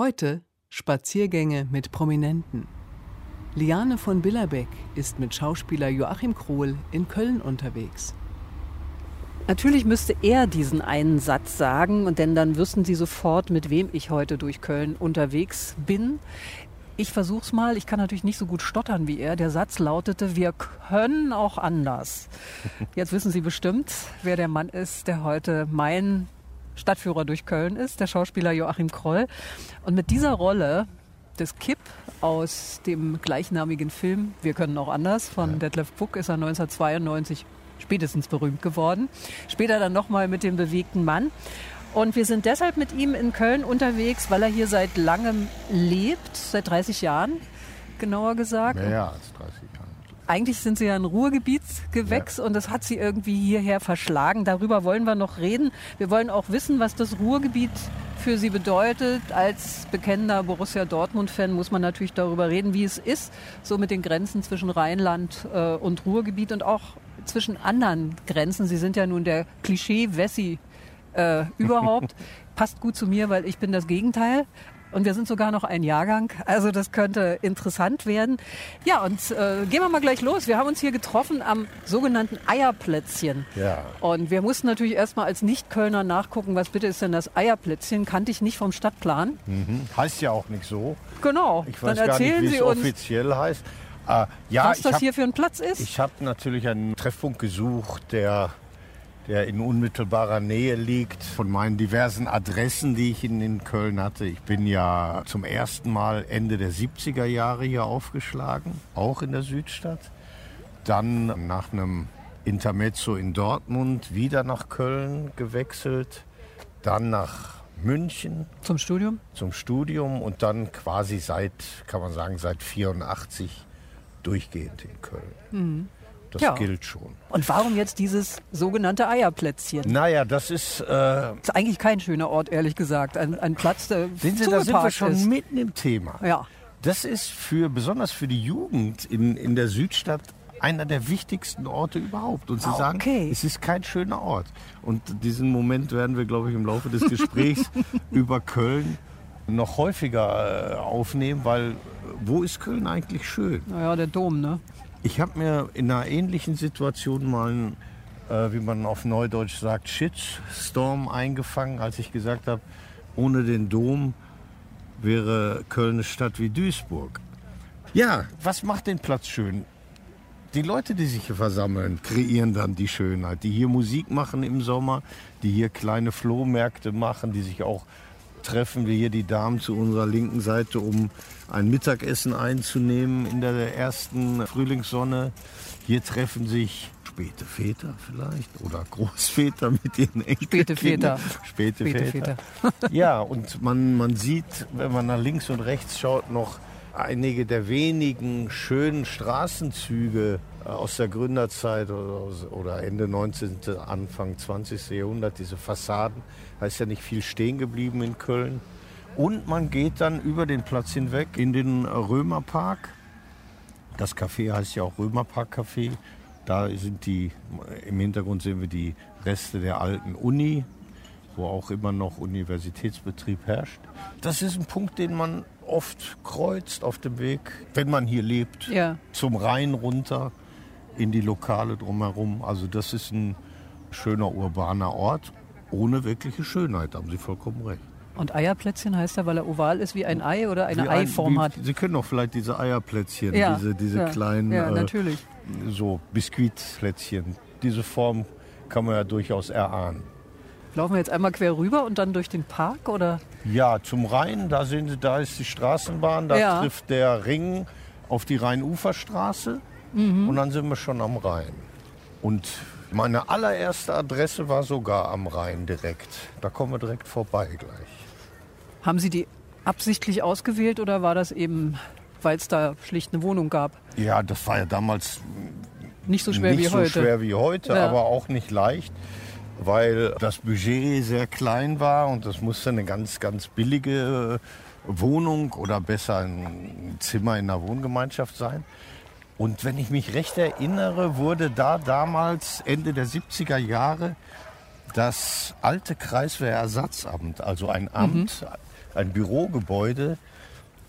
Heute Spaziergänge mit Prominenten. Liane von Billerbeck ist mit Schauspieler Joachim Krohl in Köln unterwegs. Natürlich müsste er diesen einen Satz sagen, und denn dann wüssten Sie sofort, mit wem ich heute durch Köln unterwegs bin. Ich versuch's mal. Ich kann natürlich nicht so gut stottern wie er. Der Satz lautete: Wir können auch anders. Jetzt wissen Sie bestimmt, wer der Mann ist, der heute mein Stadtführer durch Köln ist, der Schauspieler Joachim Kroll. Und mit dieser Rolle des Kipp aus dem gleichnamigen Film Wir können auch anders von Detlef Buck ist er 1992 spätestens berühmt geworden. Später dann nochmal mit dem bewegten Mann. Und wir sind deshalb mit ihm in Köln unterwegs, weil er hier seit langem lebt, seit 30 Jahren, genauer gesagt. Mehr als 30 Jahre. Eigentlich sind sie ja ein Ruhrgebietsgewächs ja. und das hat sie irgendwie hierher verschlagen. Darüber wollen wir noch reden. Wir wollen auch wissen, was das Ruhrgebiet für sie bedeutet. Als bekennender Borussia Dortmund-Fan muss man natürlich darüber reden, wie es ist, so mit den Grenzen zwischen Rheinland äh, und Ruhrgebiet und auch zwischen anderen Grenzen. Sie sind ja nun der Klischee-Wessi äh, überhaupt. Passt gut zu mir, weil ich bin das Gegenteil. Und wir sind sogar noch ein Jahrgang, also das könnte interessant werden. Ja, und äh, gehen wir mal gleich los. Wir haben uns hier getroffen am sogenannten Eierplätzchen. Ja. Und wir mussten natürlich erstmal als Nicht-Kölner nachgucken, was bitte ist denn das Eierplätzchen? Kannte ich nicht vom Stadtplan. Mhm. Heißt ja auch nicht so. Genau. Ich weiß Dann erzählen gar nicht, wie es offiziell heißt. Äh, ja, was das hab, hier für ein Platz ist. Ich habe natürlich einen Treffpunkt gesucht, der der in unmittelbarer Nähe liegt von meinen diversen Adressen, die ich in, in Köln hatte. Ich bin ja zum ersten Mal Ende der 70er Jahre hier aufgeschlagen, auch in der Südstadt. Dann nach einem Intermezzo in Dortmund wieder nach Köln gewechselt, dann nach München. Zum Studium? Zum Studium und dann quasi seit, kann man sagen, seit 84 durchgehend in Köln. Mhm. Das ja. gilt schon. Und warum jetzt dieses sogenannte Eierplätzchen? Naja, das ist. Äh, das ist eigentlich kein schöner Ort, ehrlich gesagt. Ein, ein Platz, der. Sehen Sie, da sind wir schon ist. mitten im Thema. Ja. Das ist für, besonders für die Jugend in, in der Südstadt einer der wichtigsten Orte überhaupt. Und Sie sagen, okay. es ist kein schöner Ort. Und diesen Moment werden wir, glaube ich, im Laufe des Gesprächs über Köln noch häufiger äh, aufnehmen, weil wo ist Köln eigentlich schön? Naja, der Dom, ne? Ich habe mir in einer ähnlichen Situation mal, einen, äh, wie man auf Neudeutsch sagt, Shitstorm eingefangen, als ich gesagt habe, ohne den Dom wäre Köln eine Stadt wie Duisburg. Ja, was macht den Platz schön? Die Leute, die sich hier versammeln, kreieren dann die Schönheit. Die hier Musik machen im Sommer, die hier kleine Flohmärkte machen, die sich auch treffen wir hier die Damen zu unserer linken Seite, um ein Mittagessen einzunehmen in der ersten Frühlingssonne. Hier treffen sich späte Väter vielleicht oder Großväter mit ihren Enkelkindern. Späte Väter. Späte, späte Väter. Väter. ja, und man, man sieht, wenn man nach links und rechts schaut, noch einige der wenigen schönen Straßenzüge äh, aus der Gründerzeit oder Ende 19., Anfang 20. Jahrhundert, diese Fassaden, da ist ja nicht viel stehen geblieben in Köln. Und man geht dann über den Platz hinweg in den Römerpark. Das Café heißt ja auch Römerpark Café. Da sind die, im Hintergrund sehen wir die Reste der alten Uni, wo auch immer noch Universitätsbetrieb herrscht. Das ist ein Punkt, den man oft kreuzt auf dem Weg, wenn man hier lebt, ja. zum Rhein runter in die Lokale drumherum. Also das ist ein schöner urbaner Ort ohne wirkliche Schönheit, haben Sie vollkommen recht. Und Eierplätzchen heißt er, weil er oval ist wie ein Ei oder eine wie Eiform wie, hat? Sie können doch vielleicht diese Eierplätzchen, ja, diese, diese ja, kleinen ja, natürlich. Äh, so Biskuitplätzchen. Diese Form kann man ja durchaus erahnen. Laufen wir jetzt einmal quer rüber und dann durch den Park oder? Ja, zum Rhein, da, sind, da ist die Straßenbahn, da Ja. trifft der Ring auf die Rheinuferstraße und dann sind wir schon am Rhein. Und meine allererste Adresse war sogar am Rhein direkt. Da kommen wir direkt vorbei gleich. Haben Sie die absichtlich ausgewählt oder war das eben, weil es da schlicht eine Wohnung gab? Ja, das war ja damals Nicht so schwer nicht wie so heute. schwer wie heute, Ja. aber auch nicht leicht, weil das Budget sehr klein war und das musste eine ganz, ganz billige Wohnung oder besser ein Zimmer in einer Wohngemeinschaft sein. Und wenn ich mich recht erinnere, wurde da damals Ende der 70er Jahre das alte Kreiswehrersatzamt, also ein Amt ein Bürogebäude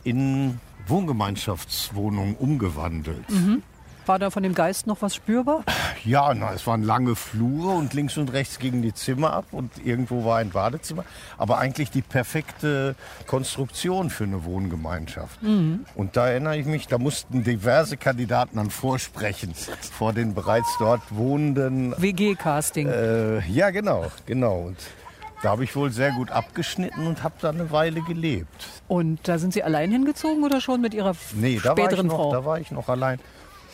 in Wohngemeinschaftswohnungen umgewandelt. Mhm. War da von dem Geist noch was spürbar? Ja, na, es waren lange Flure und links und rechts gingen die Zimmer ab und irgendwo war ein Badezimmer. Aber eigentlich die perfekte Konstruktion für eine Wohngemeinschaft. Mhm. Und da erinnere ich mich, da mussten diverse Kandidaten dann vorsprechen vor den bereits dort wohnenden. WG-Casting. Äh, ja, genau, genau. Und da habe ich wohl sehr gut abgeschnitten und habe da eine Weile gelebt. Und da sind Sie allein hingezogen oder schon mit Ihrer nee, späteren noch, Frau? da war ich noch allein.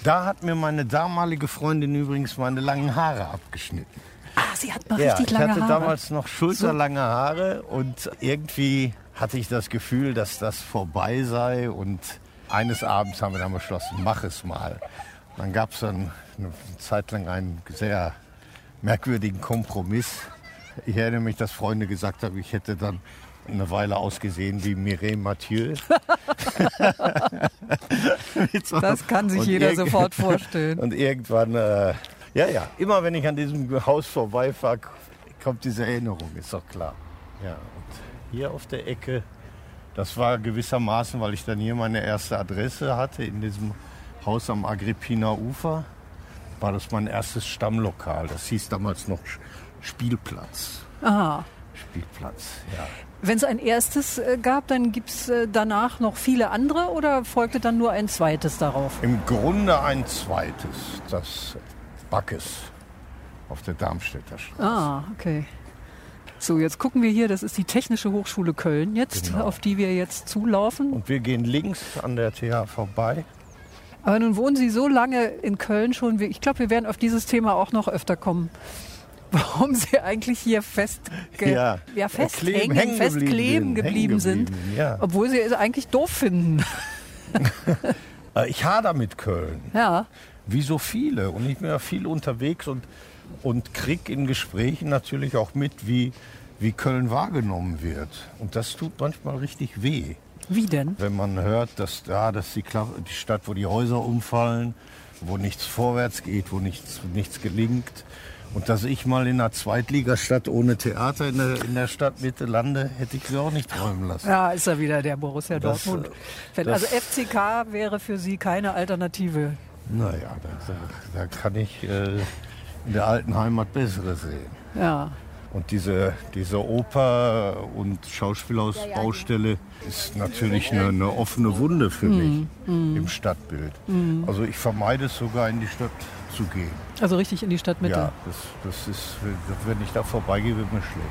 Da hat mir meine damalige Freundin übrigens meine langen Haare abgeschnitten. Ah, sie hat noch ja, richtig lange Haare. Ich hatte damals noch schulterlange Haare und irgendwie hatte ich das Gefühl, dass das vorbei sei. Und eines Abends haben wir dann beschlossen, mach es mal. Dann gab es dann eine Zeit lang einen sehr merkwürdigen Kompromiss. Ich erinnere mich, dass Freunde gesagt haben, ich hätte dann eine Weile ausgesehen wie Mireille Mathieu. so das kann sich jeder sofort vorstellen. Und irgendwann, äh, ja, ja, immer wenn ich an diesem Haus vorbeifahre, kommt diese Erinnerung, ist doch klar. Ja, und hier auf der Ecke, das war gewissermaßen, weil ich dann hier meine erste Adresse hatte, in diesem Haus am Agrippiner Ufer, war das mein erstes Stammlokal. Das hieß damals noch Spielplatz. Aha. Spielplatz, ja. Wenn es ein erstes äh, gab, dann gibt es äh, danach noch viele andere oder folgte dann nur ein zweites darauf? Im Grunde ein zweites, das Backes auf der Darmstädter Straße. Ah, okay. So, jetzt gucken wir hier, das ist die Technische Hochschule Köln jetzt, genau. auf die wir jetzt zulaufen. Und wir gehen links an der TH vorbei. Aber nun wohnen Sie so lange in Köln schon. Ich glaube, wir werden auf dieses Thema auch noch öfter kommen warum sie eigentlich hier fest, ja, ja, festhängen, kleben, festkleben geblieben, sind, ja. obwohl sie es eigentlich doof finden. Äh, ich hader mit Köln. Ja. Wie so viele. Und ich bin ja viel unterwegs und, und krieg in Gesprächen natürlich auch mit, wie, wie Köln wahrgenommen wird. Und das tut manchmal richtig weh. Wie denn? Wenn man hört, dass ja, das die, die Stadt, wo die Häuser umfallen, wo nichts vorwärts geht, wo nichts, nichts gelingt. Und dass ich mal in einer Zweitligastadt ohne Theater in der, in der Stadtmitte lande, hätte ich mir auch nicht träumen lassen. Ja, ist er wieder der Borussia das, Dortmund. Das, also FCK wäre für Sie keine Alternative. Naja, da, da, da kann ich äh, in der alten Heimat bessere sehen. Ja. Und diese, diese Oper- und Schauspielhausbaustelle ist natürlich eine, eine offene Wunde für mich mm, im Stadtbild. Mm. Also ich vermeide es sogar in die Stadt zu gehen. Also richtig in die Stadtmitte? Ja, das, das ist, wenn ich da vorbeigehe, wird mir schlecht.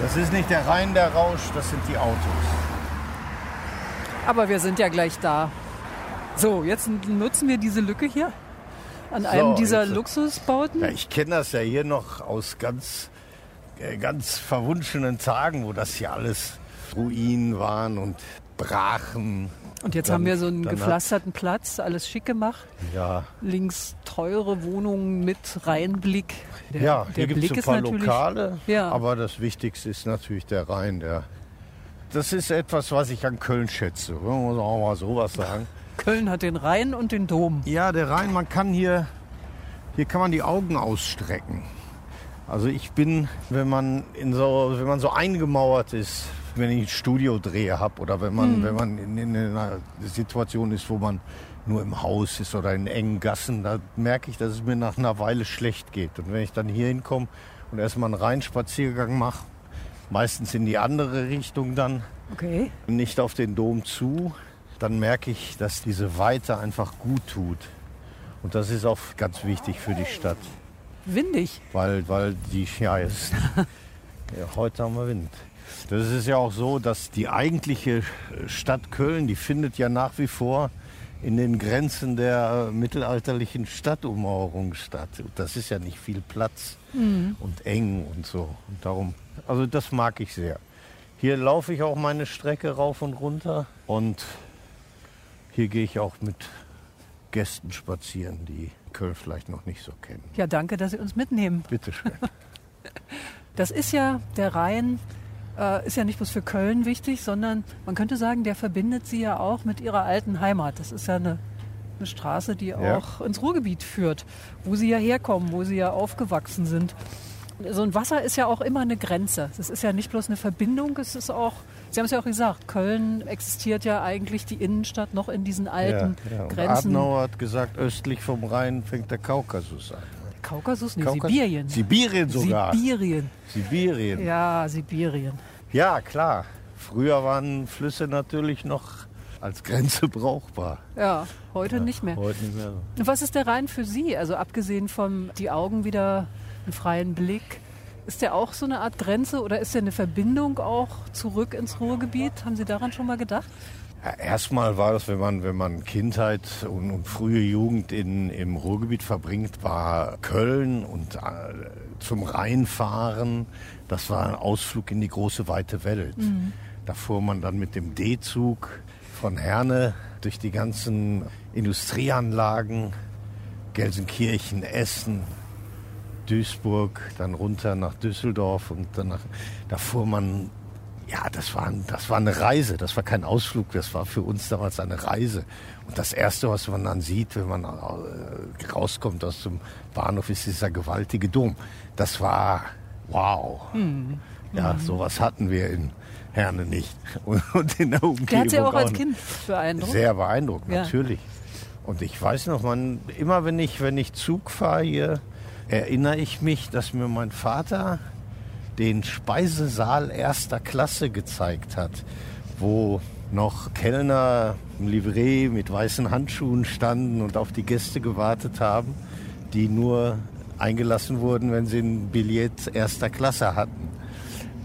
Das ist nicht der Rhein, der rauscht, das sind die Autos. Aber wir sind ja gleich da. So, jetzt nutzen wir diese Lücke hier an einem dieser jetzt, Luxusbauten. Ja, ich kenne das ja hier noch aus ganz, äh, ganz verwunschenen Tagen, wo das hier alles Ruinen waren und brachen. Und jetzt dann, haben wir so einen gepflasterten Platz, alles schick gemacht. Ja. Links teure Wohnungen mit Rheinblick. Der, ja, hier gibt es ein paar Lokale, ja. aber das Wichtigste ist natürlich der Rhein. Der, das ist etwas, was ich an Köln schätze. Man muss auch mal sowas sagen. Köln hat den Rhein und den Dom. Ja, der Rhein, man kann hier, hier kann man die Augen ausstrecken. Also ich bin, wenn man, in so, wenn man so eingemauert ist, wenn ich ein Studiodreh habe oder wenn man, mhm. wenn man in, in, einer Situation ist, wo man nur im Haus ist oder in engen Gassen, da merke ich, dass es mir nach einer Weile schlecht geht. Und wenn ich dann hier hinkomme und erstmal einen Rheinspaziergang mache, meistens in die andere Richtung dann, okay. nicht auf den Dom zu, dann merke ich, dass diese Weite einfach gut tut. Und das ist auch ganz wichtig für die Stadt. Windig. Weil, weil die, ja, ist, ja, heute haben wir Wind. Das ist ja auch so, dass die eigentliche Stadt Köln, die findet ja nach wie vor in den Grenzen der mittelalterlichen Stadtummauerung statt. Das ist ja nicht viel Platz mhm. und eng und so. Und darum, also das mag ich sehr. Hier laufe ich auch meine Strecke rauf und runter und hier gehe ich auch mit Gästen spazieren, die Köln vielleicht noch nicht so kennen. Ja, danke, dass Sie uns mitnehmen. Bitte schön. Das ist ja der Rhein, äh, ist ja nicht bloß für Köln wichtig, sondern man könnte sagen, der verbindet Sie ja auch mit Ihrer alten Heimat. Das ist ja eine, eine Straße, die auch ja. ins Ruhrgebiet führt, wo Sie ja herkommen, wo Sie ja aufgewachsen sind. So ein Wasser ist ja auch immer eine Grenze. Es ist ja nicht bloß eine Verbindung, es ist auch, Sie haben es ja auch gesagt, Köln existiert ja eigentlich die Innenstadt noch in diesen alten ja, ja. Grenzen. Adenauer hat gesagt, östlich vom Rhein fängt der Kaukasus an. Kaukasus? Nee, Kaukas Sibirien. Sibirien sogar. Sibirien. Sibirien. Ja, Sibirien. Ja, klar. Früher waren Flüsse natürlich noch als Grenze brauchbar. Ja, heute ja, nicht mehr. Heute nicht mehr. Was ist der Rhein für Sie? Also abgesehen von die Augen wieder einen freien Blick. Ist der auch so eine Art Grenze oder ist der eine Verbindung auch zurück ins Ruhrgebiet? Haben Sie daran schon mal gedacht? Ja, erstmal war das, wenn man, wenn man Kindheit und, und frühe Jugend in, im Ruhrgebiet verbringt, war Köln und äh, zum Rheinfahren, das war ein Ausflug in die große weite Welt. Mhm. Da fuhr man dann mit dem D-Zug von Herne durch die ganzen Industrieanlagen, Gelsenkirchen, Essen, Duisburg, dann runter nach Düsseldorf und danach, da fuhr man, ja, das war, das war eine Reise, das war kein Ausflug, das war für uns damals eine Reise. Und das Erste, was man dann sieht, wenn man äh, rauskommt aus dem Bahnhof, ist dieser gewaltige Dom. Das war wow. Mhm. Ja, sowas hatten wir in Herne nicht. Und in der Umgebung Der hat Sie auch als Kind beeindruckt? Sehr beeindruckt, ja. natürlich. Und ich weiß noch, man, immer wenn ich, wenn ich Zug fahre hier, erinnere ich mich, dass mir mein Vater den Speisesaal erster Klasse gezeigt hat, wo noch Kellner im Livret mit weißen Handschuhen standen und auf die Gäste gewartet haben, die nur eingelassen wurden, wenn sie ein Billett erster Klasse hatten.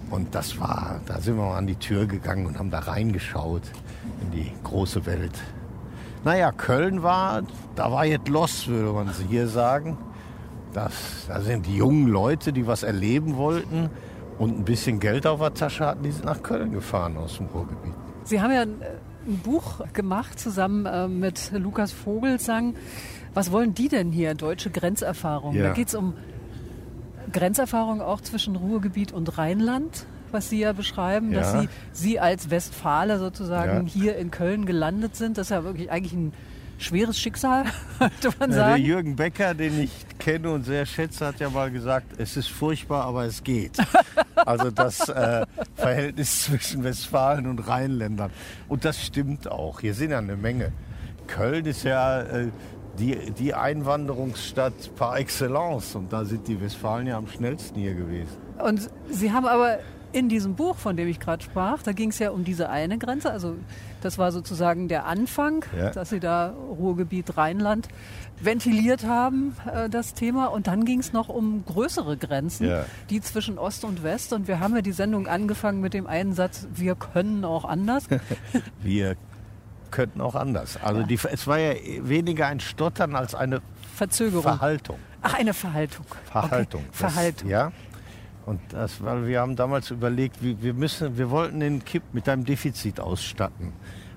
Und das war, da sind wir mal an die Tür gegangen und haben da reingeschaut in die große Welt. Naja, Köln war, da war jetzt los, würde man hier sagen. Das, da sind die jungen Leute, die was erleben wollten und ein bisschen Geld auf der Tasche hatten, die sind nach Köln gefahren aus dem Ruhrgebiet. Sie haben ja ein, ein Buch gemacht zusammen äh, mit Lukas Vogelsang. Was wollen die denn hier, deutsche Grenzerfahrung? Ja. Da geht es um Grenzerfahrung auch zwischen Ruhrgebiet und Rheinland, was Sie ja beschreiben, ja. dass Sie, Sie als Westfale sozusagen ja. hier in Köln gelandet sind. Das ist ja wirklich eigentlich ein schweres Schicksal, könnte man sagen. der Jürgen Becker, den ich kenne und sehr schätze, hat ja mal gesagt, es ist furchtbar, aber es geht. Also das äh, Verhältnis zwischen Westfalen und Rheinländern. Und das stimmt auch. Hier sind ja eine Menge. Köln ist ja äh, die, die Einwanderungsstadt par excellence. Und da sind die Westfalen ja am schnellsten hier gewesen. Und Sie haben aber in diesem Buch, von dem ich gerade sprach, da ging es ja um diese eine Grenze. Also das war sozusagen der Anfang, ja. dass Sie da Ruhrgebiet Rheinland ventiliert haben, äh, das Thema. Und dann ging es noch um größere Grenzen, ja. die zwischen Ost und West. Und wir haben ja die Sendung angefangen mit dem einen Satz, wir können auch anders. wir könnten auch anders. Also ja. die, es war ja weniger ein Stottern als eine Verzögerung. Verhaltung. Ach, eine Verhaltung. Verhaltung. Okay. Das, Verhaltung. Ja. Und das, weil wir haben damals überlegt, wir, wir, müssen, wir wollten den Kipp mit einem Defizit ausstatten.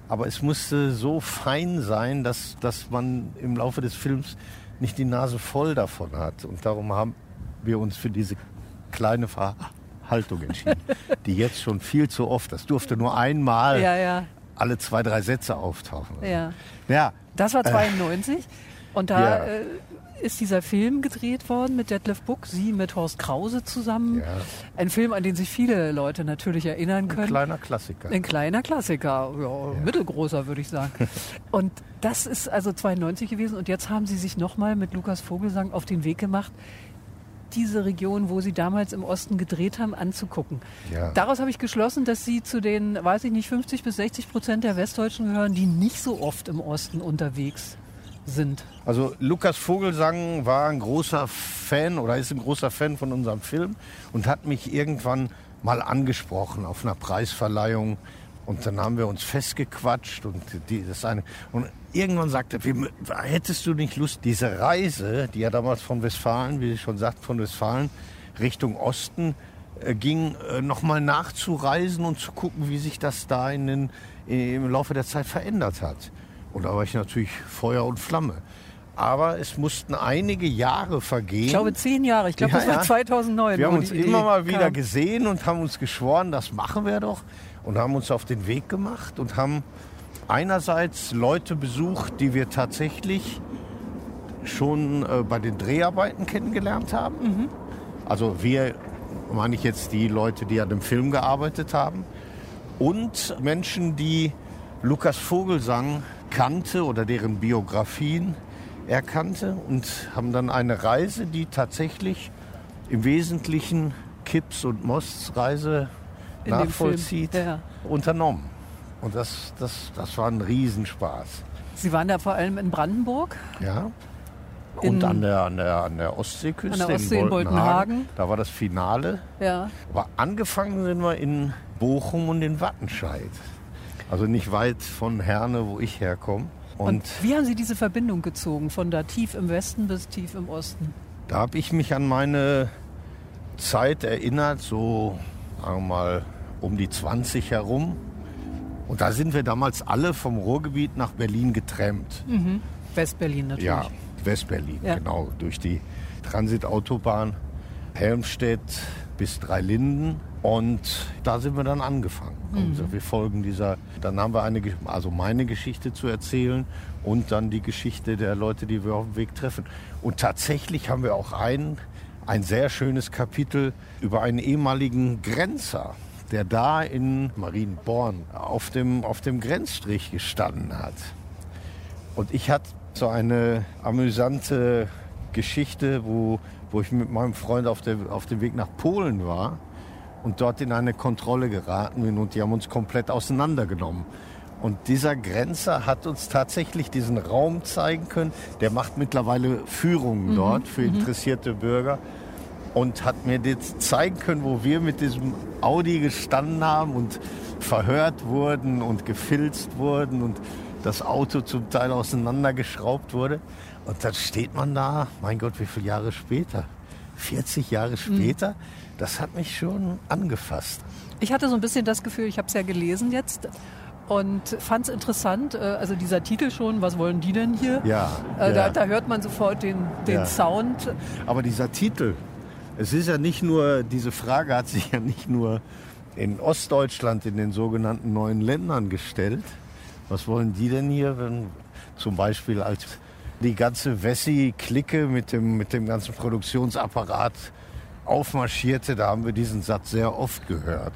Aber es musste so fein sein, dass, dass man im Laufe des Films nicht die Nase voll davon hat. Und darum haben wir uns für diese kleine Verhaltung entschieden, die jetzt schon viel zu oft, das durfte nur einmal ja, ja alle zwei, drei Sätze auftauchen. Ja. ja. Das war 92. Äh, und da äh, ist dieser Film gedreht worden mit Detlef Buck, Sie mit Horst Krause zusammen. Ja. Ein Film, an den sich viele Leute natürlich erinnern können. Ein kleiner Klassiker. Ein kleiner Klassiker, ja, ja. mittelgroßer würde ich sagen. und das ist also 92 gewesen und jetzt haben Sie sich nochmal mit Lukas Vogelsang auf den Weg gemacht, diese Region, wo Sie damals im Osten gedreht haben, anzugucken. Ja. Daraus habe ich geschlossen, dass Sie zu den, weiß ich nicht, 50 bis 60 Prozent der Westdeutschen gehören, die nicht so oft im Osten unterwegs sind. Also Lukas Vogelsang war ein großer Fan oder ist ein großer Fan von unserem Film und hat mich irgendwann mal angesprochen auf einer Preisverleihung und dann haben wir uns festgequatscht und die, das eine und irgendwann sagte, wie, hättest du nicht Lust, diese Reise, die ja damals von Westfalen, wie ich schon sagte, von Westfalen Richtung Osten äh, ging, äh, nochmal nachzureisen und zu gucken, wie sich das da in den, im Laufe der Zeit verändert hat. Und da war ich natürlich Feuer und Flamme. Aber es mussten einige Jahre vergehen. Ich glaube zehn Jahre. Ich glaube, ja, das war ja. 2009. Wir haben uns immer mal wieder kam. gesehen und haben uns geschworen, das machen wir doch. Und haben uns auf den Weg gemacht und haben einerseits Leute besucht, die wir tatsächlich schon äh, bei den Dreharbeiten kennengelernt haben. Mhm. Also wir, meine ich jetzt die Leute, die an dem Film gearbeitet haben und Menschen, die Lukas Vogelsang kannte oder deren Biografien er kannte und haben dann eine Reise, die tatsächlich im Wesentlichen Kipps und Mosts Reise In nachvollzieht, ja. unternommen. Und das, das, das war ein Riesenspaß. Sie waren da vor allem in Brandenburg? Ja. Und an der, an, der, an der Ostseeküste an der Ostsee in Boltenhagen. Da war das Finale. Ja. Aber angefangen sind wir in Bochum und in Wattenscheid. Also nicht weit von Herne, wo ich herkomme. Und, und wie haben Sie diese Verbindung gezogen, von da tief im Westen bis tief im Osten? Da habe ich mich an meine Zeit erinnert, so sagen wir mal um die 20 herum. Und da sind wir damals alle vom Ruhrgebiet nach Berlin getrennt. Mhm. Westberlin natürlich. Ja, Westberlin, ja. genau. Durch die Transitautobahn Helmstedt bis Dreilinden. Und da sind wir dann angefangen. Mhm. Also wir folgen dieser, dann haben wir eine, also meine Geschichte zu erzählen und dann die Geschichte der Leute, die wir auf dem Weg treffen. Und tatsächlich haben wir auch ein, ein sehr schönes Kapitel über einen ehemaligen Grenzer, der da in Marienborn auf dem, auf dem Grenzstrich gestanden hat. Und ich hatte so eine amüsante Geschichte, wo, wo ich mit meinem Freund auf, der, auf dem Weg nach Polen war und dort in eine Kontrolle geraten bin und die haben uns komplett auseinandergenommen. Und dieser Grenzer hat uns tatsächlich diesen Raum zeigen können. Der macht mittlerweile Führungen mhm. dort für mhm. interessierte. Bürger und hat mir das zeigen können, wo wir mit diesem Audi gestanden haben und verhört wurden und gefilzt wurden und das Auto zum Teil auseinandergeschraubt wurde. Und dann steht man da, mein Gott, wie viele Jahre später? 40 Jahre mhm. später? Mhm. Das hat mich schon angefasst. Ich hatte so ein bisschen das Gefühl, ich habe es ja gelesen jetzt und fand es interessant. Äh, also dieser Titel schon, was wollen die denn hier? Ja. Äh, da, ja. da, hört man sofort den, den ja. Sound. Aber dieser Titel, es ist ja nicht nur, diese Frage hat sich ja nicht nur in Ostdeutschland, in den sogenannten neuen Ländern gestellt. Was wollen die denn hier, wenn zum Beispiel als die ganze Wessi-Clique mit dem, mit dem ganzen Produktionsapparat aufmarschierte, da haben wir diesen Satz sehr oft gehört.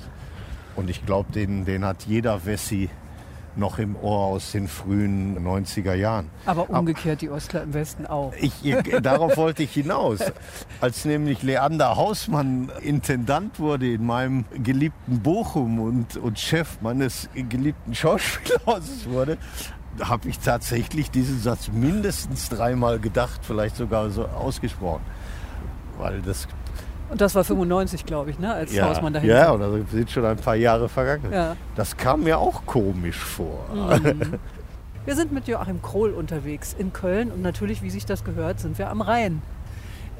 Und ich glaube, den, den hat jeder Wessi noch im Ohr aus den frühen 90er Jahren. Aber umgekehrt die Ostler im Westen auch. Ich, darauf wollte ich hinaus. Als nämlich Leander Hausmann Intendant wurde in meinem geliebten Bochum und, und Chef meines geliebten Schauspielhauses wurde, habe ich tatsächlich diesen Satz mindestens dreimal gedacht, vielleicht sogar so ausgesprochen. Weil das und das war 95, glaube ich, ne, als ja, Hausmann dahin Ja, und da sind schon ein paar Jahre vergangen. Ja. Das kam mir auch komisch vor. Mhm. Wir sind mit Joachim Krohl unterwegs in Köln und natürlich, wie sich das gehört, sind wir am Rhein.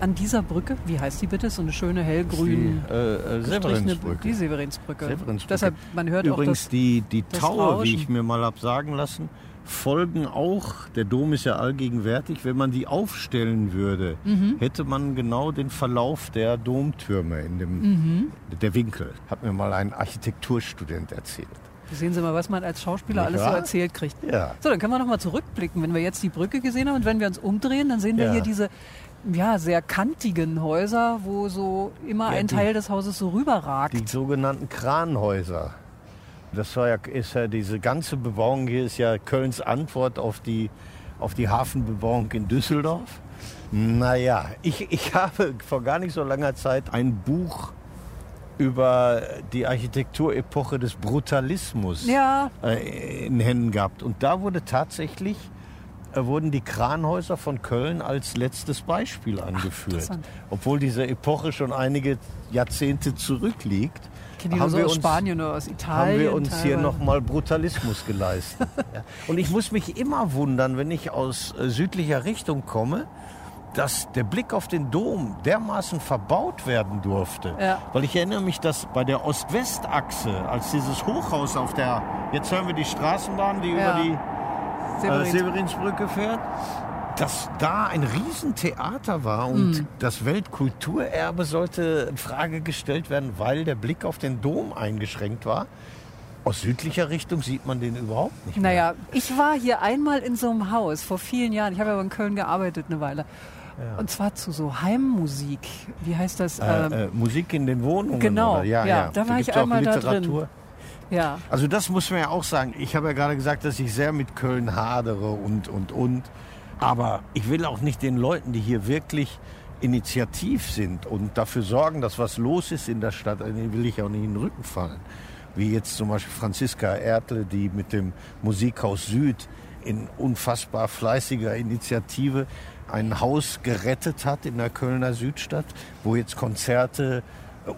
An dieser Brücke, wie heißt die bitte? So eine schöne hellgrüne die, äh, äh Severinsbrücke. Die Severinsbrücke. Severinsbrücke. Deshalb, man hört Übrigens auch das, die, die Taue, wie ich mir mal habe sagen lassen, folgen auch, der Dom ist ja allgegenwärtig, wenn man die aufstellen würde, mhm. hätte man genau den Verlauf der Domtürme in dem, mhm. der Winkel, hat mir mal ein Architekturstudent erzählt. Sehen Sie mal, was man als Schauspieler ja. alles so erzählt kriegt. Ja. So, dann können wir noch mal zurückblicken. Wenn wir jetzt die Brücke gesehen haben und wenn wir uns umdrehen, dann sehen wir ja. hier diese ja, sehr kantigen Häuser, wo so immer ein die, Teil des Hauses so rüberragt. Die sogenannten Kranhäuser. Das war ja, ist ja diese ganze Bebauung hier ist ja Kölns Antwort auf die, auf die Hafenbebauung in Düsseldorf. Naja, ich, ich habe vor gar nicht so langer Zeit ein Buch über die Architekturepoche des Brutalismus ja. äh, in Händen gehabt. Und da wurde tatsächlich äh, wurden die Kranhäuser von Köln als letztes Beispiel angeführt. Ach, Obwohl diese Epoche schon einige Jahrzehnte zurückliegt kenne die haben nur so aus uns, Spanien oder aus Italien. Haben wir uns teilweise. hier nochmal Brutalismus geleistet. ja. Und ich muss mich immer wundern, wenn ich aus äh, südlicher Richtung komme, dass der Blick auf den Dom dermaßen verbaut werden durfte. Ja. Weil ich erinnere mich, dass bei der Ost-West-Achse, als dieses Hochhaus auf der, jetzt hören wir die Straßenbahn, die ja. über die äh, Severinsbrücke fährt, dass da ein Riesentheater war und mhm. das Weltkulturerbe sollte in Frage gestellt werden, weil der Blick auf den Dom eingeschränkt war. Aus südlicher Richtung sieht man den überhaupt nicht mehr. Naja, ich war hier einmal in so einem Haus vor vielen Jahren. Ich habe aber in Köln gearbeitet eine Weile. Ja. Und zwar zu so Heimmusik. Wie heißt das? Äh, ähm, äh, Musik in den Wohnungen. Genau, oder? Ja, ja, da war da ich einmal da drin. Ja. Also das muss man ja auch sagen. Ich habe ja gerade gesagt, dass ich sehr mit Köln hadere und, und, und. Aber ich will auch nicht den Leuten, die hier wirklich initiativ sind und dafür sorgen, dass was los ist in der Stadt, denen will ich auch nicht in den Rücken fallen. Wie jetzt zum Beispiel Franziska Ertle, die mit dem Musikhaus Süd in unfassbar fleißiger Initiative ein Haus gerettet hat in der Kölner Südstadt, wo jetzt Konzerte,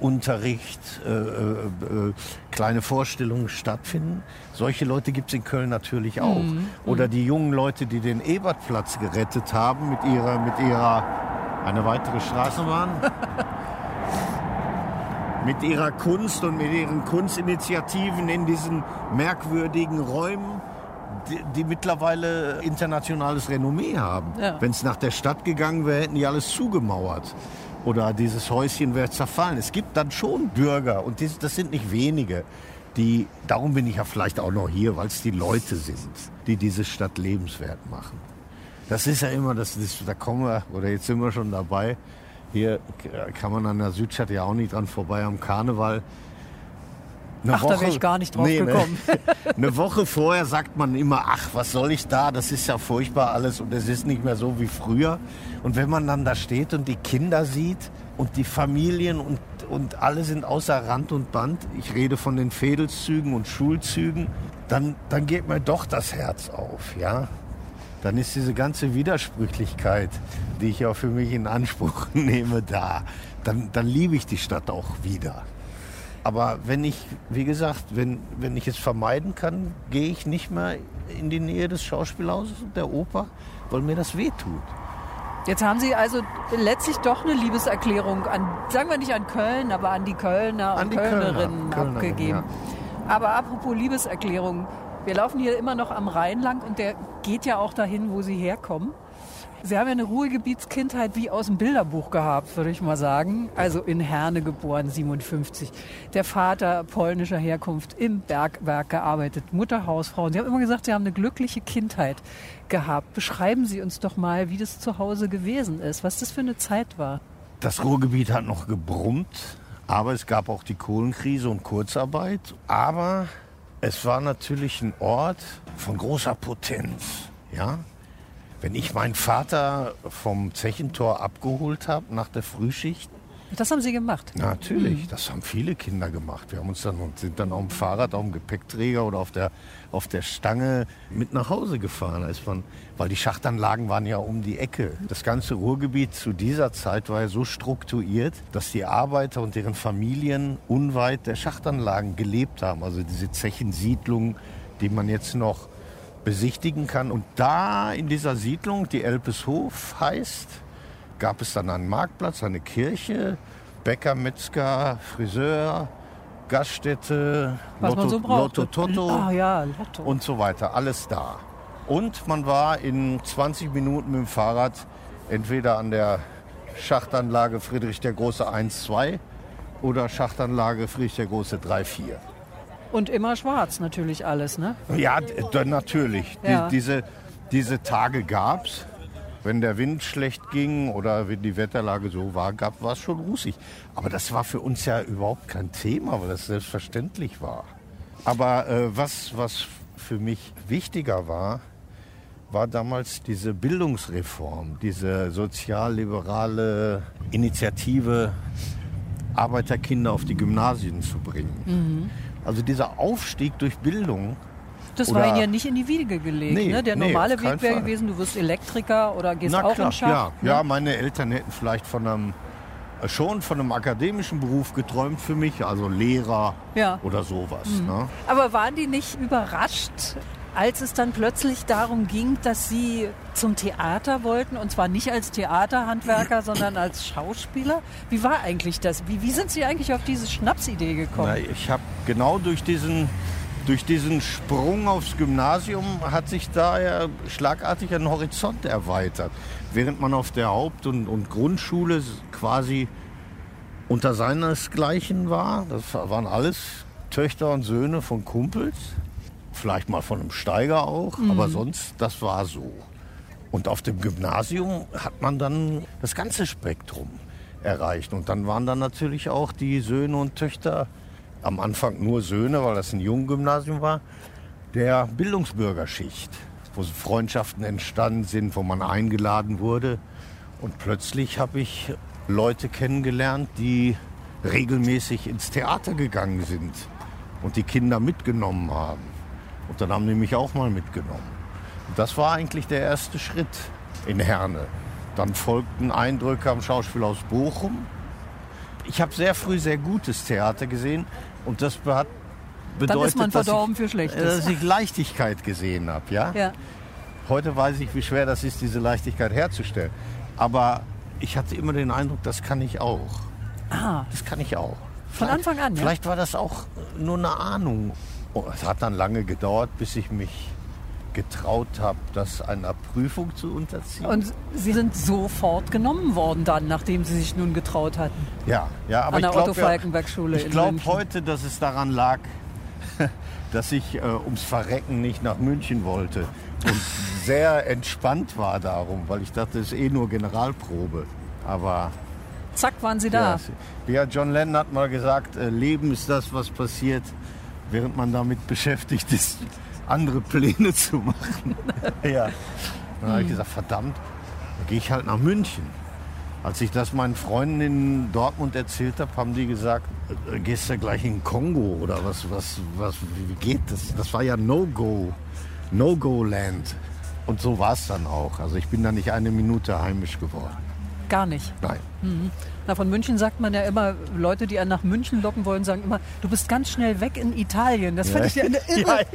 Unterricht, äh, äh, äh, kleine Vorstellungen stattfinden. Solche Leute gibt es in Köln natürlich auch. Mhm. Oder die jungen Leute, die den Ebertplatz gerettet haben mit ihrer, mit ihrer eine weitere Straßenbahn. mit ihrer Kunst und mit ihren Kunstinitiativen in diesen merkwürdigen Räumen die, die mittlerweile internationales Renommee haben. Ja. Wenn es nach der Stadt gegangen wäre, hätten die alles zugemauert. Oder dieses Häuschen wäre zerfallen. Es gibt dann schon Bürger, und das, sind nicht wenige, die, darum bin ich ja vielleicht auch noch hier, weil es die Leute sind, die diese Stadt lebenswert machen. Das ist ja immer, das, das, da kommen wir, oder jetzt sind wir schon dabei. Hier kann man an der Südstadt ja auch nicht dran vorbei am Karneval. Eine ach, Woche, da wäre ich gar nicht drauf nee, gekommen. Ne, eine Woche vorher sagt man immer, ach, was soll ich da? Das ist ja furchtbar alles und es ist nicht mehr so wie früher. Und wenn man dann da steht und die Kinder sieht und die Familien und, und alle sind außer Rand und Band, ich rede von den Fädelszügen und Schulzügen, dann, dann geht mir doch das Herz auf, ja. Dann ist diese ganze Widersprüchlichkeit, die ich ja für mich in Anspruch nehme, da. Dann, dann liebe ich die Stadt auch wieder. Aber wenn ich, wie gesagt, wenn, wenn ich es vermeiden kann, gehe ich nicht mehr in die Nähe des Schauspielhauses und der Oper, weil mir das wehtut. Jetzt haben Sie also letztlich doch eine Liebeserklärung an, sagen wir nicht an Köln, aber an die Kölner und Kölnerinnen Kölner, abgegeben. Ja. Aber apropos Liebeserklärung, wir laufen hier immer noch am Rhein lang und der geht ja auch dahin, wo Sie herkommen. Sie haben ja eine Ruhrgebietskindheit wie aus dem Bilderbuch gehabt, würde ich mal sagen. Also in Herne geboren, 57. Der Vater polnischer Herkunft im Bergwerk gearbeitet, Mutterhausfrau. Und Sie haben immer gesagt, Sie haben eine glückliche Kindheit gehabt. Beschreiben Sie uns doch mal, wie das zu Hause gewesen ist, was das für eine Zeit war. Das Ruhrgebiet hat noch gebrummt, aber es gab auch die Kohlenkrise und Kurzarbeit. Aber es war natürlich ein Ort von großer Potenz. Ja, wenn ich meinen Vater vom Zechentor abgeholt habe nach der Frühschicht. Das haben Sie gemacht? Natürlich, mhm. das haben viele Kinder gemacht. Wir haben uns dann sind dann auf dem Fahrrad, auf dem Gepäckträger oder auf der, auf der Stange mit nach Hause gefahren. Als man, weil die Schachtanlagen waren ja um die Ecke. Das ganze Ruhrgebiet zu dieser Zeit war ja so strukturiert, dass die Arbeiter und deren Familien unweit der Schachtanlagen gelebt haben. Also diese Zechensiedlungen, die man jetzt noch besichtigen kann. Und da in dieser Siedlung, die Elpeshof heißt, gab es dann einen Marktplatz, eine Kirche, Bäcker, Metzger, Friseur, Gaststätte, Was Lotto, so Lotto Toto ah, ja, Lotto. und so weiter. Alles da. Und man war in 20 Minuten mit dem Fahrrad entweder an der Schachtanlage Friedrich der Große 1-2 oder Schachtanlage Friedrich der Große 3-4. Und immer schwarz natürlich alles, ne? Ja, natürlich. Ja. Die, diese, diese Tage gab es. Wenn der Wind schlecht ging oder wenn die Wetterlage so war, gab war es schon rußig. Aber das war für uns ja überhaupt kein Thema, weil das selbstverständlich war. Aber äh, was, was für mich wichtiger war, war damals diese Bildungsreform, diese sozialliberale Initiative, Arbeiterkinder auf die Gymnasien zu bringen. Mhm. Also dieser Aufstieg durch Bildung. Das war Ihnen ja nicht in die Wiege gelegt. Nee, ne? Der normale nee, Weg wäre gewesen, du wirst Elektriker oder gehst Na, auch klar, in Schach. Ja, ne? ja, meine Eltern hätten vielleicht von einem äh, schon von einem akademischen Beruf geträumt für mich, also Lehrer ja. oder sowas. Mhm. Ne? Aber waren die nicht überrascht, als es dann plötzlich darum ging, dass Sie zum Theater wollten und zwar nicht als Theaterhandwerker, sondern als Schauspieler. Wie war eigentlich das? Wie, wie sind Sie eigentlich auf diese Schnapsidee gekommen? Na, ich habe genau durch diesen, durch diesen Sprung aufs Gymnasium hat sich da ja schlagartig ein Horizont erweitert. Während man auf der Haupt- und, und Grundschule quasi unter seinesgleichen war, das waren alles Töchter und Söhne von Kumpels, vielleicht mal von einem Steiger auch, mhm. aber sonst, das war so. Und auf dem Gymnasium hat man dann das ganze Spektrum erreicht. Und dann waren dann natürlich auch die Söhne und Töchter, am Anfang nur Söhne, weil das ein Junggymnasium war, der Bildungsbürgerschicht, wo Freundschaften entstanden sind, wo man eingeladen wurde. Und plötzlich habe ich Leute kennengelernt, die regelmäßig ins Theater gegangen sind und die Kinder mitgenommen haben. Und dann haben die mich auch mal mitgenommen. Und das war eigentlich der erste Schritt in Herne. Dann folgten Eindrücke am Schauspiel aus Bochum. Ich habe sehr früh sehr gutes Theater gesehen und das hat bedeutet, Dann ist man verdorben dass für ich, Schlechtes. dass ich Leichtigkeit gesehen habe. Ja? Ja. Heute weiß ich, wie schwer das ist, diese Leichtigkeit herzustellen. Aber ich hatte immer den Eindruck, das kann ich auch. Ah, Das kann ich auch. Von Vielleicht- Anfang an, ja? Vielleicht war das auch nur eine Ahnung. Oh, es hat dann lange gedauert, bis ich mich getraut habe, das einer Prüfung zu unterziehen. und Sie sind sofort genommen worden dann, nachdem Sie sich nun getraut hatten. ja, ja, aber An der ich glaube Otto-Falkenberg-Schule ich glaube heute, dass es daran lag, dass ich äh, ums Verrecken nicht nach München wollte und sehr entspannt war darum, weil ich dachte, es ist eh nur Generalprobe. Aber Zack, waren Sie da. Ja, ja, John Lennon hat mal gesagt, äh, Leben ist das, was passiert, während man damit beschäftigt ist, andere Pläne zu machen. ja. Dann habe ich gesagt, verdammt, dann gehe ich halt nach München. Als ich das meinen Freunden in Dortmund erzählt habe, haben die gesagt, äh, gehst du gleich in Kongo oder was, was, was, wie geht das? Das war ja No-Go, No-Go-Land. Und so war es dann auch. Also ich bin da nicht eine Minute heimisch geworden. Gar nicht. Nein. Na, von München sagt man ja immer, Leute, die einen nach München locken wollen, sagen immer, du bist ganz schnell weg in Italien. Das fand ich ja eine irre,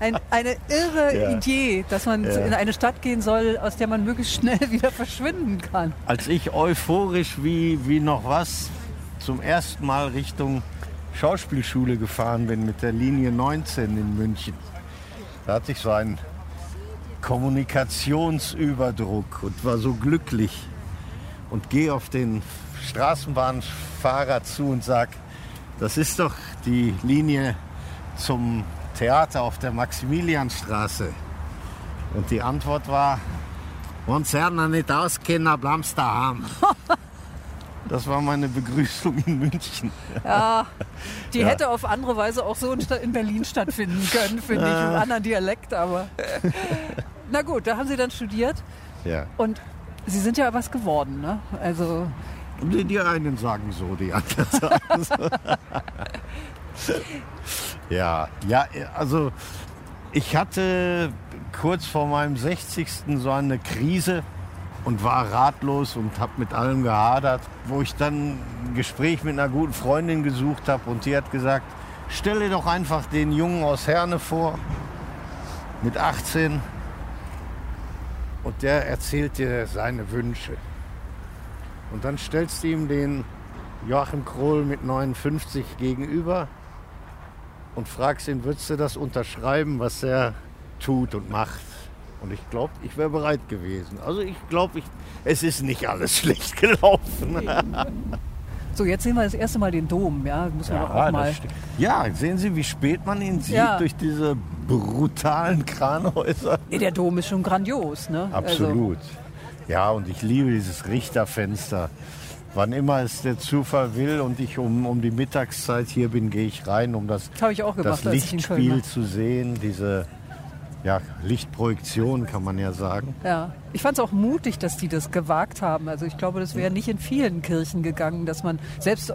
Ein, eine irre Ja. Idee, dass man Ja. in eine Stadt gehen soll, aus der man möglichst schnell wieder verschwinden kann. Als ich euphorisch wie, wie noch was zum ersten Mal Richtung Schauspielschule gefahren bin mit der Linie 19 in München, da hatte ich so einen Kommunikationsüberdruck und war so glücklich und gehe auf den Straßenbahnfahrer zu und sag, das ist doch die Linie zum Theater auf der Maximilianstraße. Und die Antwort war, Sie noch nicht auskennen, Sie daheim. Das war meine Begrüßung in München. Ja, die Ja. hätte auf andere Weise auch so in Berlin stattfinden können, finde ich, im anderen Dialekt, aber. Na gut, da haben Sie dann studiert Ja. und Sie sind ja was geworden, ne? Also, Die, die einen sagen so, die anderen sagen so. ja, ja, also ich hatte kurz vor meinem 60. so eine Krise und war ratlos und habe mit allem gehadert, wo ich dann ein Gespräch mit einer guten Freundin gesucht habe und die hat gesagt, stell dir doch einfach den Jungen aus Herne vor, mit 18 und der erzählt dir seine Wünsche. Und dann stellst du ihm den Joachim Krohl mit 59 gegenüber und fragst ihn, würdest du das unterschreiben, was er tut und macht? Und ich glaube, ich wäre bereit gewesen. Also ich glaube, es ist nicht alles schlecht gelaufen. So, jetzt sehen wir das erste Mal den Dom, ja? Muss man doch auch mal. das ja, sehen Sie, wie spät man ihn sieht Ja. durch diese brutalen Kranhäuser. Nee, der Dom ist schon grandios, ne? Also, Absolut. Ja, und ich liebe dieses Richterfenster. Wann immer es der Zufall will und ich um, um die Mittagszeit hier bin, gehe ich rein, um das, auch gemacht, das Lichtspiel zu sehen. Diese ja, Lichtprojektion kann man ja sagen. Ja, ich fand es auch mutig, dass die das gewagt haben. Also ich glaube, das wäre nicht in vielen Kirchen gegangen, dass man selbst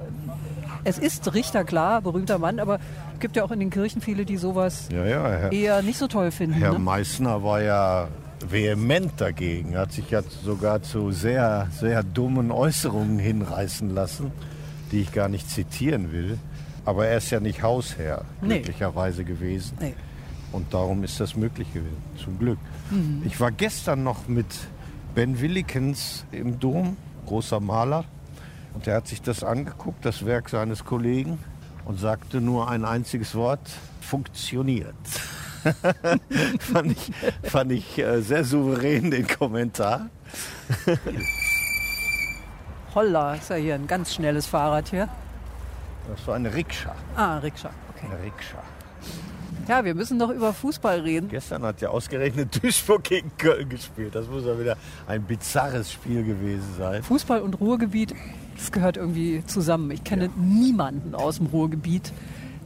es ist Richter klar, berühmter Mann, aber es gibt ja auch in den Kirchen viele, die sowas Ja, ja, Herr, eher nicht so toll finden. Herr ne? Meißner war ja vehement dagegen, hat sich ja sogar zu sehr, sehr dummen Äußerungen hinreißen lassen, die ich gar nicht zitieren will. Aber er ist ja nicht Hausherr, Nee. glücklicherweise gewesen. Nee. Und darum ist das möglich gewesen, zum Glück. Ich war gestern noch mit Ben Willikens im Dom, großer Maler. Und der hat sich das angeguckt, das Werk seines Kollegen, und sagte nur ein einziges Wort, funktioniert. fand ich, fand ich äh, sehr souverän den Kommentar. Holla, ist ja hier ein ganz schnelles Fahrrad hier. Das war eine Rikscha. Ah, Rikscha. Okay. Eine Rikscha. Ja, wir müssen doch über Fußball reden. Gestern hat ja ausgerechnet Duisburg gegen Köln gespielt. Das muss ja wieder ein bizarres Spiel gewesen sein. Fußball und Ruhrgebiet, das gehört irgendwie zusammen. Ich kenne ja. niemanden aus dem Ruhrgebiet,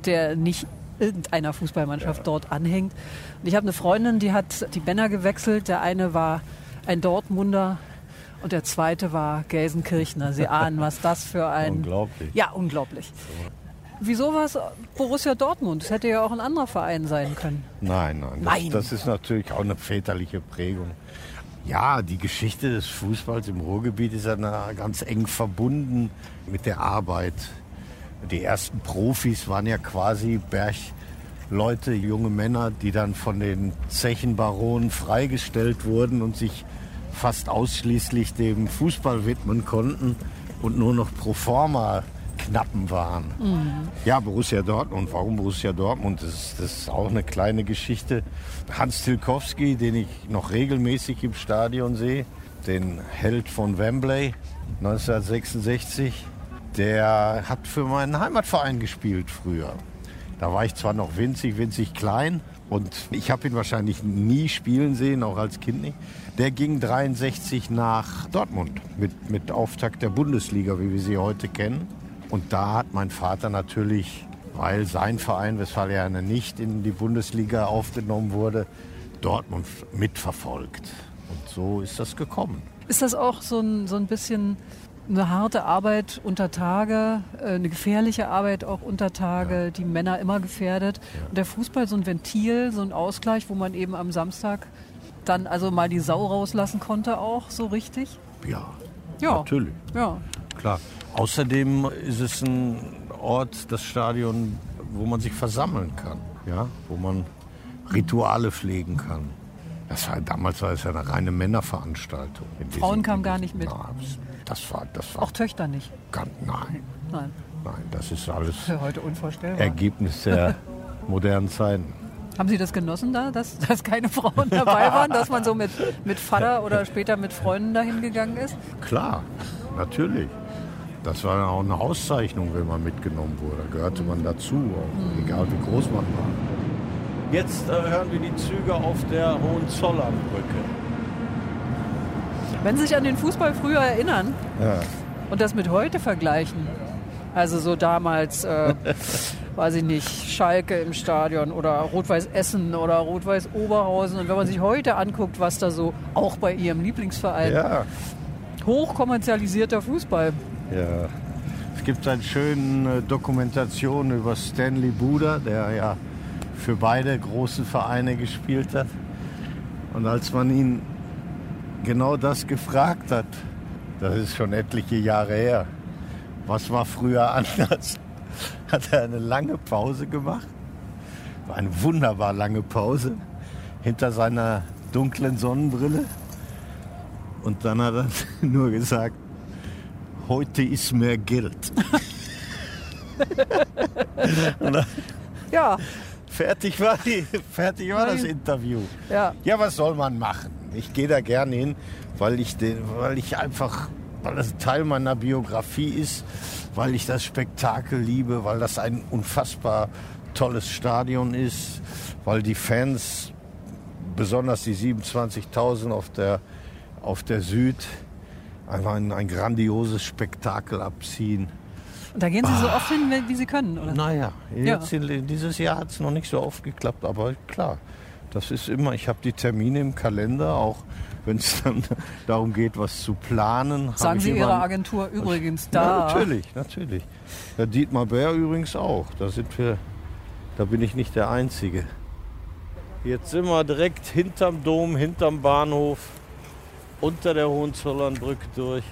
der nicht irgendeiner Fußballmannschaft ja. dort anhängt. Und ich habe eine Freundin, die hat die Männer gewechselt. Der eine war ein Dortmunder und der zweite war Gelsenkirchner. Sie ahnen, was das für ein... Unglaublich. Ja, unglaublich. Wieso war es Borussia Dortmund? Es hätte ja auch ein anderer Verein sein können. Nein, nein. Das, nein. das ist natürlich auch eine väterliche Prägung. Ja, die Geschichte des Fußballs im Ruhrgebiet ist ja ganz eng verbunden mit der Arbeit. Die ersten Profis waren ja quasi Bergleute, junge Männer, die dann von den Zechenbaronen freigestellt wurden und sich fast ausschließlich dem Fußball widmen konnten und nur noch pro forma Knappen waren. Mhm. Ja, Borussia Dortmund. Warum Borussia Dortmund? Das ist, das ist auch eine kleine Geschichte. Hans Tilkowski, den ich noch regelmäßig im Stadion sehe, den Held von Wembley 1966, der hat für meinen Heimatverein gespielt früher. Da war ich zwar noch winzig, winzig klein und ich habe ihn wahrscheinlich nie spielen sehen, auch als Kind nicht. Der ging 63 nach Dortmund mit, mit Auftakt der Bundesliga, wie wir sie heute kennen. Und da hat mein Vater natürlich, weil sein Verein Westfalianer nicht in die Bundesliga aufgenommen wurde, Dortmund mitverfolgt. Und so ist das gekommen. Ist das auch so ein, so ein bisschen eine harte Arbeit unter Tage, äh, eine gefährliche Arbeit auch unter Tage, ja. die Männer immer gefährdet. Ja. Und der Fußball so ein Ventil, so ein Ausgleich, wo man eben am Samstag dann also mal die Sau rauslassen konnte auch, so richtig? Ja, ja. natürlich. Ja. Klar. Außerdem ist es ein Ort, das Stadion, wo man sich versammeln kann, ja, wo man Rituale pflegen kann. Das war, damals war es ja eine reine Männerveranstaltung. Frauen kamen gar nicht mit. Na, das war, das war Auch Töchter nicht? Ganz, nein. Nein. Nein, das ist alles heute unvorstellbar. Ergebnis der modernen Zeiten. Haben Sie das genossen da, dass, dass keine Frauen dabei waren, dass man so mit, mit Vater oder später mit Freunden dahin gegangen ist? Klar, natürlich. Das war auch eine Auszeichnung, wenn man mitgenommen wurde. Da gehörte man dazu, auch, egal wie groß man war. Jetzt äh, hören wir die Züge auf der Hohenzollernbrücke. Wenn Sie sich an den Fußball früher erinnern ja. und das mit heute vergleichen, also so damals, äh, weiß ich nicht, Schalke im Stadion oder Rot-Weiß Essen oder Rot-Weiß Oberhausen. Und wenn man sich heute anguckt, was da so auch bei Ihrem Lieblingsverein ja. hochkommerzialisierter Fußball. Ja. Es gibt eine schöne Dokumentation über Stanley Buda, der ja für beide große Vereine gespielt hat. Und als man ihn genau das gefragt hat, das ist schon etliche Jahre her, was war früher anders, hat er eine lange Pause gemacht. Eine wunderbar lange Pause hinter seiner dunklen Sonnenbrille. Und dann hat er nur gesagt, heute ist mehr Geld. ja. Fertig war, die, fertig war das Interview. Ja. ja, was soll man machen? Ich gehe da gerne hin, weil ich, den, weil ich einfach, weil das Teil meiner Biografie ist, weil ich das Spektakel liebe, weil das ein unfassbar tolles Stadion ist, weil die Fans, besonders die 27.000 auf der, auf der Süd, einfach ein, ein grandioses Spektakel abziehen. Und da gehen Sie so ah. oft hin, wie Sie können, oder? Naja, jetzt ja. dieses Jahr hat es noch nicht so oft geklappt, aber klar, das ist immer, ich habe die Termine im Kalender, auch wenn es dann darum geht, was zu planen. Sagen Sie Ihrer Agentur übrigens da? Ja, natürlich, natürlich. Der Dietmar Bär übrigens auch. Da sind wir, da bin ich nicht der Einzige. Jetzt sind wir direkt hinterm Dom, hinterm Bahnhof unter der Hohenzollernbrücke durch.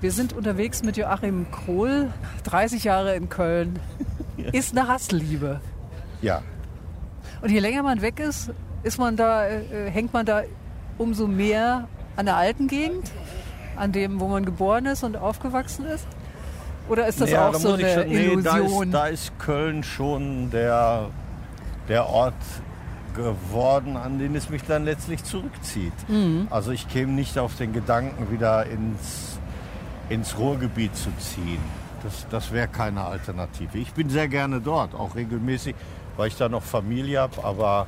Wir sind unterwegs mit Joachim Krohl, 30 Jahre in Köln. Ist eine Hassliebe. Ja. Und je länger man weg ist, ist man da, äh, hängt man da umso mehr an der alten Gegend, an dem, wo man geboren ist und aufgewachsen ist? Oder ist das ja, auch da so eine schon, nee, Illusion? Da ist, da ist Köln schon der, der Ort, geworden, an den es mich dann letztlich zurückzieht. Mhm. Also ich käme nicht auf den Gedanken, wieder ins, ins Ruhrgebiet zu ziehen. Das, das wäre keine Alternative. Ich bin sehr gerne dort, auch regelmäßig, weil ich da noch Familie habe. Aber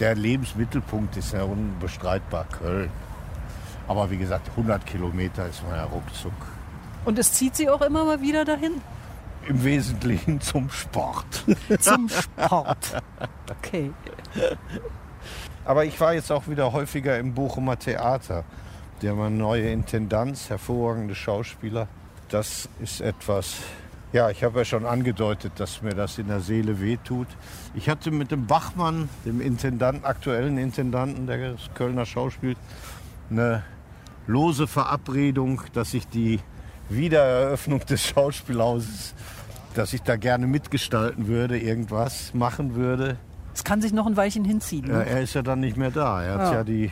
der Lebensmittelpunkt ist ja unbestreitbar Köln. Aber wie gesagt, 100 Kilometer ist man ja ruckzuck. Und es zieht Sie auch immer mal wieder dahin? Im Wesentlichen zum Sport. zum Sport. Okay. Aber ich war jetzt auch wieder häufiger im Bochumer Theater. Die haben eine neue Intendanz, hervorragende Schauspieler. Das ist etwas, ja, ich habe ja schon angedeutet, dass mir das in der Seele wehtut. Ich hatte mit dem Bachmann, dem Intendanten, aktuellen Intendanten der Kölner Schauspiel, eine lose Verabredung, dass ich die Wiedereröffnung des Schauspielhauses, dass ich da gerne mitgestalten würde, irgendwas machen würde. Es kann sich noch ein Weilchen hinziehen. Ne? Ja, er ist ja dann nicht mehr da. Er hat ja, ja die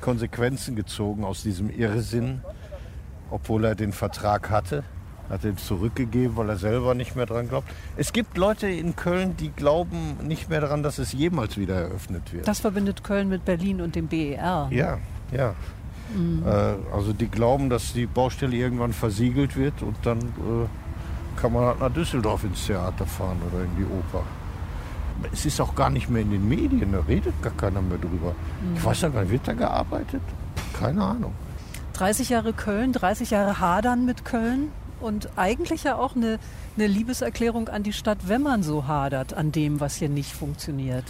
Konsequenzen gezogen aus diesem Irrsinn, obwohl er den Vertrag hatte. Hat ihn zurückgegeben, weil er selber nicht mehr dran glaubt. Es gibt Leute in Köln, die glauben nicht mehr daran, dass es jemals wieder eröffnet wird. Das verbindet Köln mit Berlin und dem BER. Ja, ja. Mhm. Äh, also die glauben, dass die Baustelle irgendwann versiegelt wird und dann äh, kann man halt nach Düsseldorf ins Theater fahren oder in die Oper. Es ist auch gar nicht mehr in den Medien, da redet gar keiner mehr drüber. Mhm. Ich weiß nicht, wann wird da gearbeitet? Keine Ahnung. 30 Jahre Köln, 30 Jahre Hadern mit Köln und eigentlich ja auch eine, eine Liebeserklärung an die Stadt, wenn man so hadert an dem, was hier nicht funktioniert.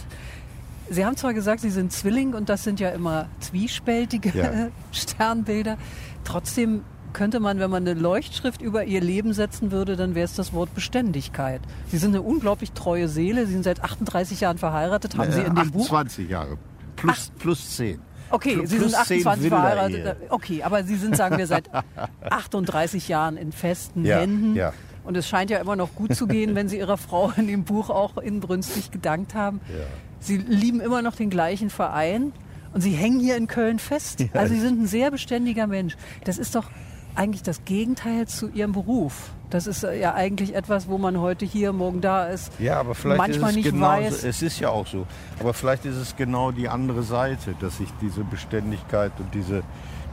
Sie haben zwar gesagt, Sie sind Zwilling und das sind ja immer zwiespältige ja. Sternbilder. Trotzdem könnte man, wenn man eine Leuchtschrift über Ihr Leben setzen würde, dann wäre es das Wort Beständigkeit. Sie sind eine unglaublich treue Seele. Sie sind seit 38 Jahren verheiratet. Haben äh, Sie in dem 28 Buch 20 Jahre plus, plus 10. Okay, plus Sie sind 28 verheiratet. Okay, aber Sie sind, sagen wir, seit 38 Jahren in festen ja, Händen. Ja. Und es scheint ja immer noch gut zu gehen, wenn Sie Ihrer Frau in dem Buch auch inbrünstig gedankt haben. Ja. Sie lieben immer noch den gleichen Verein und Sie hängen hier in Köln fest. Ja. Also Sie sind ein sehr beständiger Mensch. Das ist doch eigentlich das Gegenteil zu Ihrem Beruf. Das ist äh, ja eigentlich etwas, wo man heute hier, morgen da ist. Ja, aber vielleicht manchmal ist es nicht genau weiß. So, es ist ja auch so. Aber vielleicht ist es genau die andere Seite, dass ich diese Beständigkeit und diese,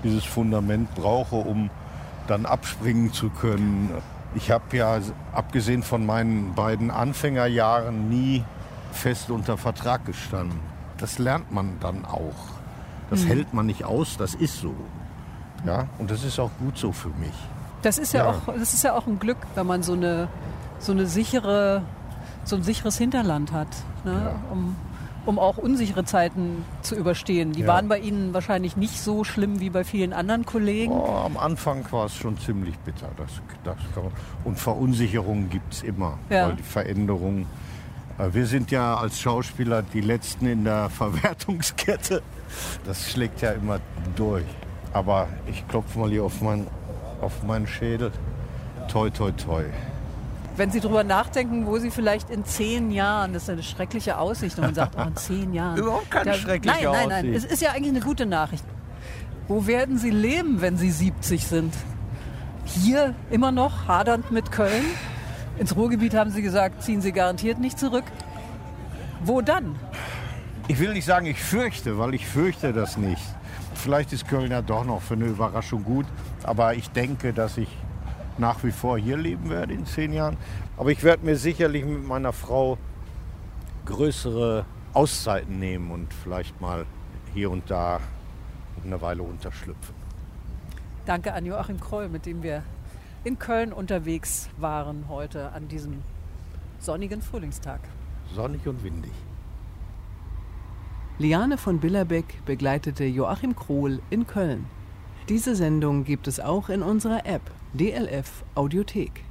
dieses Fundament brauche, um dann abspringen zu können. Ich habe ja, abgesehen von meinen beiden Anfängerjahren, nie fest unter Vertrag gestanden. Das lernt man dann auch. Das mhm. hält man nicht aus, das ist so. Ja, und das ist auch gut so für mich. Das ist ja, ja. auch, das ist ja auch ein Glück, wenn man so eine, so eine sichere, so ein sicheres Hinterland hat, ne? Ja. um, um auch unsichere Zeiten zu überstehen. Die ja. waren bei Ihnen wahrscheinlich nicht so schlimm wie bei vielen anderen Kollegen. Oh, am Anfang war es schon ziemlich bitter. Das, das und Verunsicherungen gibt es immer, weil die Veränderungen äh, wir sind ja als Schauspieler die Letzten in der Verwertungskette. Das schlägt ja immer durch. Aber ich klopfe mal hier auf, mein, auf meinen Schädel. Toi, toi, toi. Wenn Sie darüber nachdenken, wo Sie vielleicht in zehn Jahren, das ist eine schreckliche Aussicht, und man sagt, oh, in zehn Jahren. Überhaupt keine da, schreckliche nein, nein, nein, nein, es ist ja eigentlich eine gute Nachricht. Wo werden Sie leben, wenn Sie 70 sind? Hier immer noch, hadernd mit Köln? Ins Ruhrgebiet haben Sie gesagt, ziehen Sie garantiert nicht zurück. Wo dann? Ich will nicht sagen, ich fürchte, weil ich fürchte das nicht. Vielleicht ist Köln ja doch noch für eine Überraschung gut, aber ich denke, dass ich nach wie vor hier leben werde in zehn Jahren. Aber ich werde mir sicherlich mit meiner Frau größere Auszeiten nehmen und vielleicht mal hier und da eine Weile unterschlüpfen. Danke an Joachim Kroll, mit dem wir in Köln unterwegs waren heute an diesem sonnigen Frühlingstag. Sonnig und windig. Liane von Billerbeck begleitete Joachim Krohl in Köln. Diese Sendung gibt es auch in unserer App DLF Audiothek.